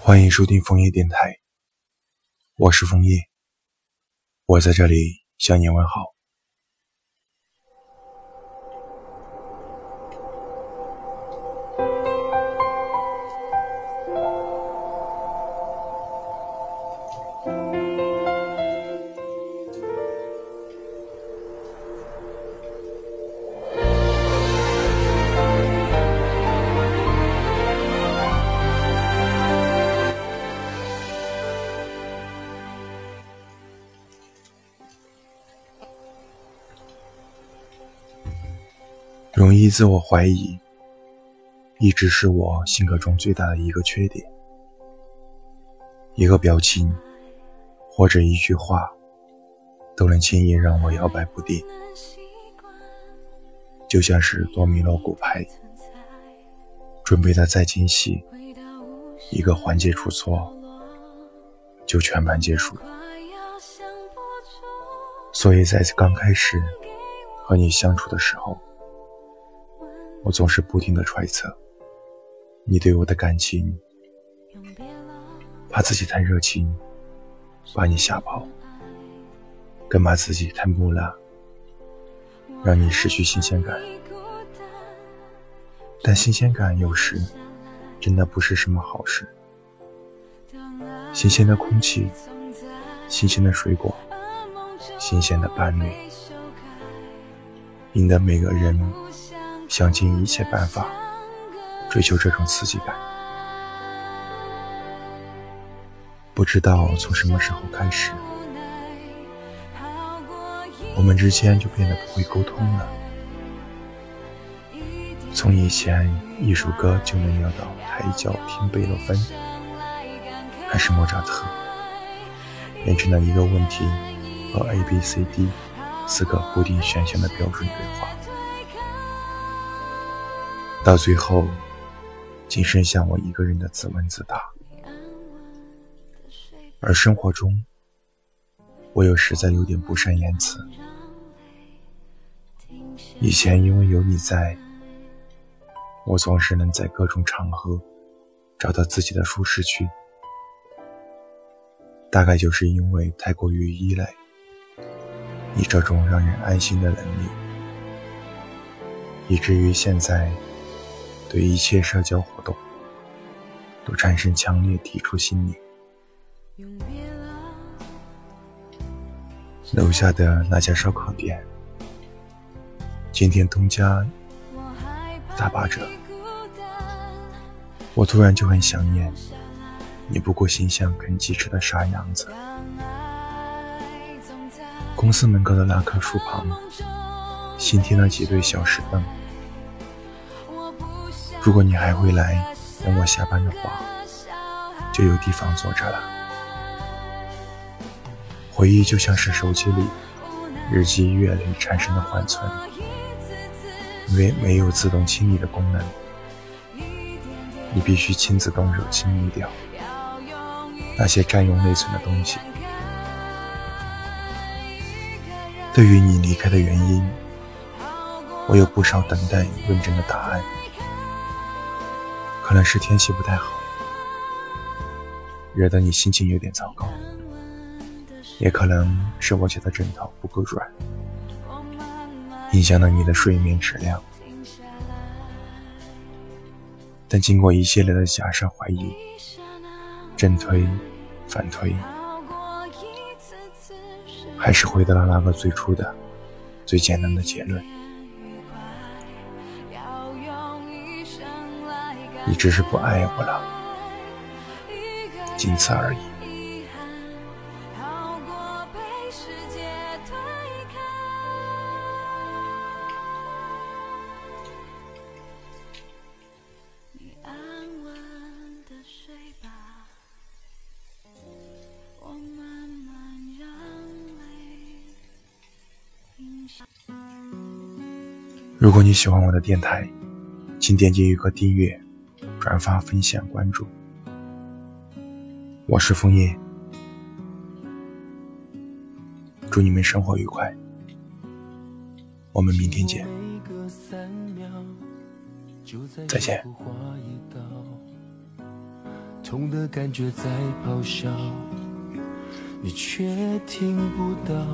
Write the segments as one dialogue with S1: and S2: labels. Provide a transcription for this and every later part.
S1: 欢迎收听枫叶电台，我是枫叶，我在这里向你问好。容易自我怀疑，一直是我性格中最大的一个缺点。一个表情，或者一句话，都能轻易让我摇摆不定，就像是多米诺骨牌，准备的再精细，一个环节出错，就全盘皆输。所以在刚开始和你相处的时候。我总是不停的揣测你对我的感情，怕自己太热情把你吓跑，更怕自己太木讷让你失去新鲜感。但新鲜感有时真的不是什么好事。新鲜的空气，新鲜的水果，新鲜的伴侣，引得每个人。想尽一切办法追求这种刺激感，不知道从什么时候开始，我们之间就变得不会沟通了。从以前一首歌就能聊到胎教听贝多芬，还是莫扎特，变成了一个问题和 A B C D 四个固定选项的标准对话。到最后，仅剩下我一个人的自问自答。而生活中，我又实在有点不善言辞。以前因为有你在，我总是能在各种场合找到自己的舒适区。大概就是因为太过于依赖你这种让人安心的能力，以至于现在。对一切社交活动都产生强烈抵触心理。楼下的那家烧烤店，今天东家打八折，我突然就很想念你不顾形象啃鸡翅的傻样子。公司门口的那棵树旁，新添了几对小石凳。如果你还会来等我下班的话，就有地方坐着了。回忆就像是手机里日积月累产生的缓存，因为没有自动清理的功能，你必须亲自动手清理掉那些占用内存的东西。对于你离开的原因，我有不少等待问诊的答案。可能是天气不太好，惹得你心情有点糟糕；也可能是我家的枕头不够软，影响了你的睡眠质量。但经过一系列的假设怀疑、正推、反推，还是回到了那个最初的、最简单的结论。你只是不爱我了，仅此而已。如果你喜欢我的电台，请点击一个订阅。转发、分享、关注，我是枫叶，祝你们生活愉快，我们明天见，再见。
S2: 痛的感觉在咆哮，你却听不到。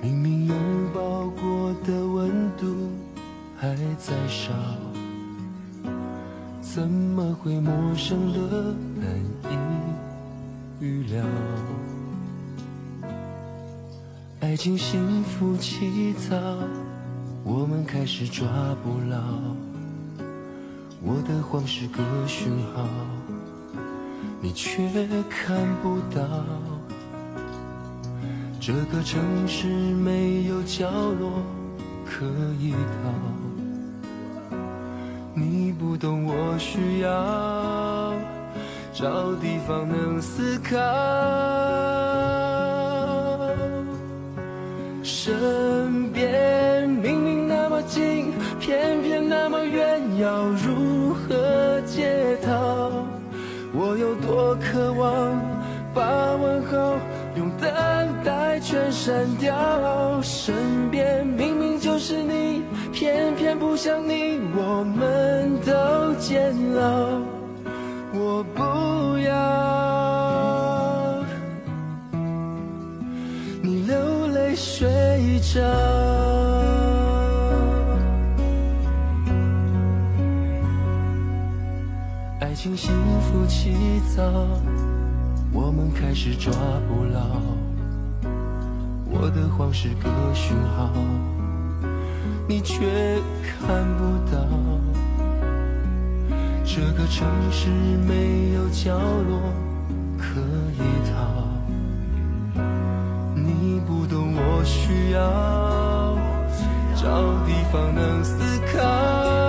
S2: 明明拥抱过的温度还在烧，怎么会陌生的难以预料？爱情幸福起早，我们开始抓不牢。我的谎是个讯号，你却看不到。这个城市没有角落可以逃，不懂我需要找地方能思考。身边明明那么近，偏偏那么远，要如何。解套，我有多渴望把问候用等待全删掉。身边明明就是你，偏不像你，我们都煎熬。我不要你流泪睡着。爱情幸福起早，我们开始抓不牢。我的谎是个讯号，你却看不到。这个城市没有角落可以逃，你不懂我需要找地方能思考。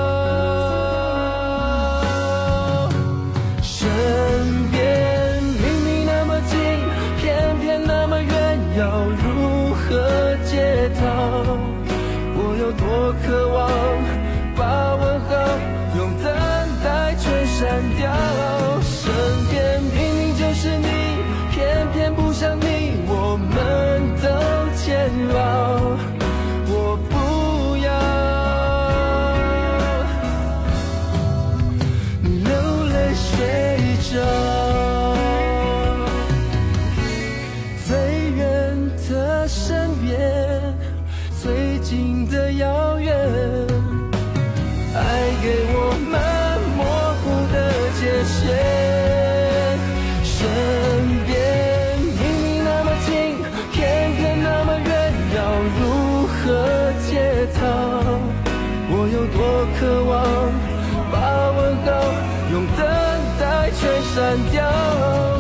S2: 单调